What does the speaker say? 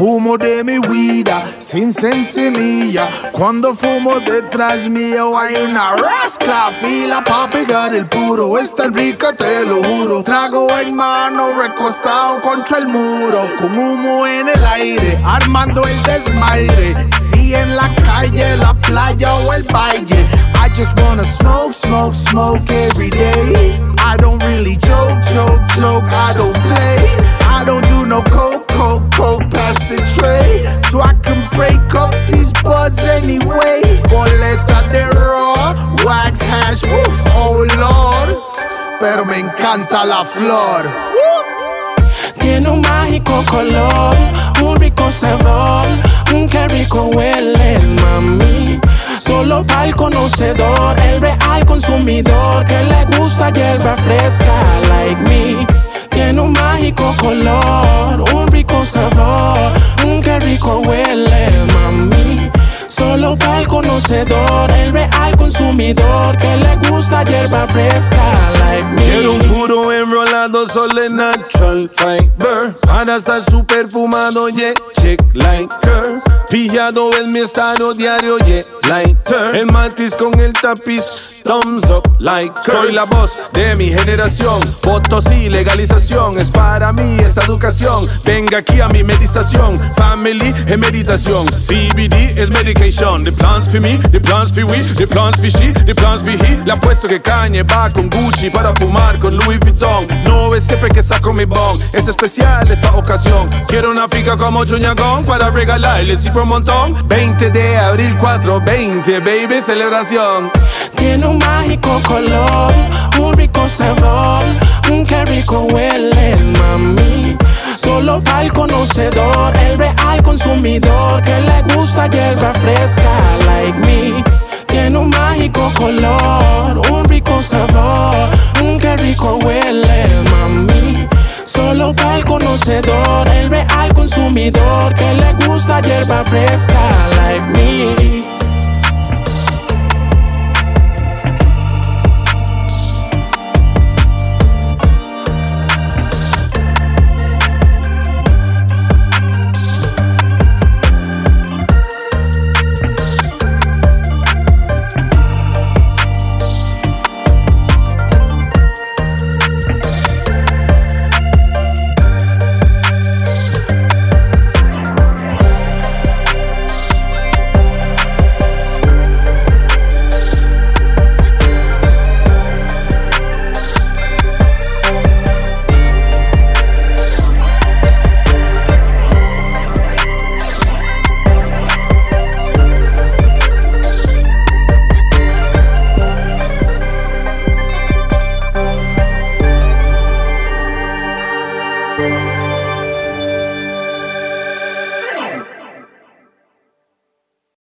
Fumo de mi vida sin sensimilla. Cuando fumo detrás mío hay una rasca fila pa' pegar el puro. Es tan rica, te lo juro. Trago en mano, recostado contra el muro. Con humo en el aire, armando el desmaire. Si en la calle, la playa o el valle. I just wanna smoke, smoke, smoke every day. I don't really joke, joke, joke. I don't play. I don't do no coke, coke, coke past the tray. So I can break up these buds anyway. Boleta de raw, wax hash, woof, oh lord. Pero me encanta la flor. Tiene un mágico color, un rico sabor, un que rico huele, mami. Solo para el conocedor, el real consumidor que le gusta hierba fresca, like me. Tiene un mágico color, un rico sabor, un que rico huele, mami. Solo para el conocedor, el real consumidor que le gusta hierba fresca, like me. Quiero un puro enrolado, solo en natural fiber. Para estar super fumado, yeah, check lighter. Pillado en mi estado diario, yeah, lighter. El matiz con el tapiz, thumbs up, like Soy la voz de mi generación. Votos y legalización es para mí esta educación. Venga aquí a mi meditación. Family en meditación. CBD es medication. The plans for me, the plans for we, the plans for she, the plans for he. Le apuesto que Kanye va con Gucci para fumar con Louis Vuitton. No es siempre que saco mi bong, es especial esta ocasión. Quiero una fica como Chuñagón para regalarles y por un montón. 20 de abril 420, baby, celebración. Tiene un mágico color, un rico sabor, un que rico huele, mami. Solo para el conocedor, el real consumidor que le gusta hierba fresca, like me. Tiene un mágico color, un rico sabor, un que rico huele, mami. Solo para el conocedor, el real consumidor que le gusta hierba fresca, like me.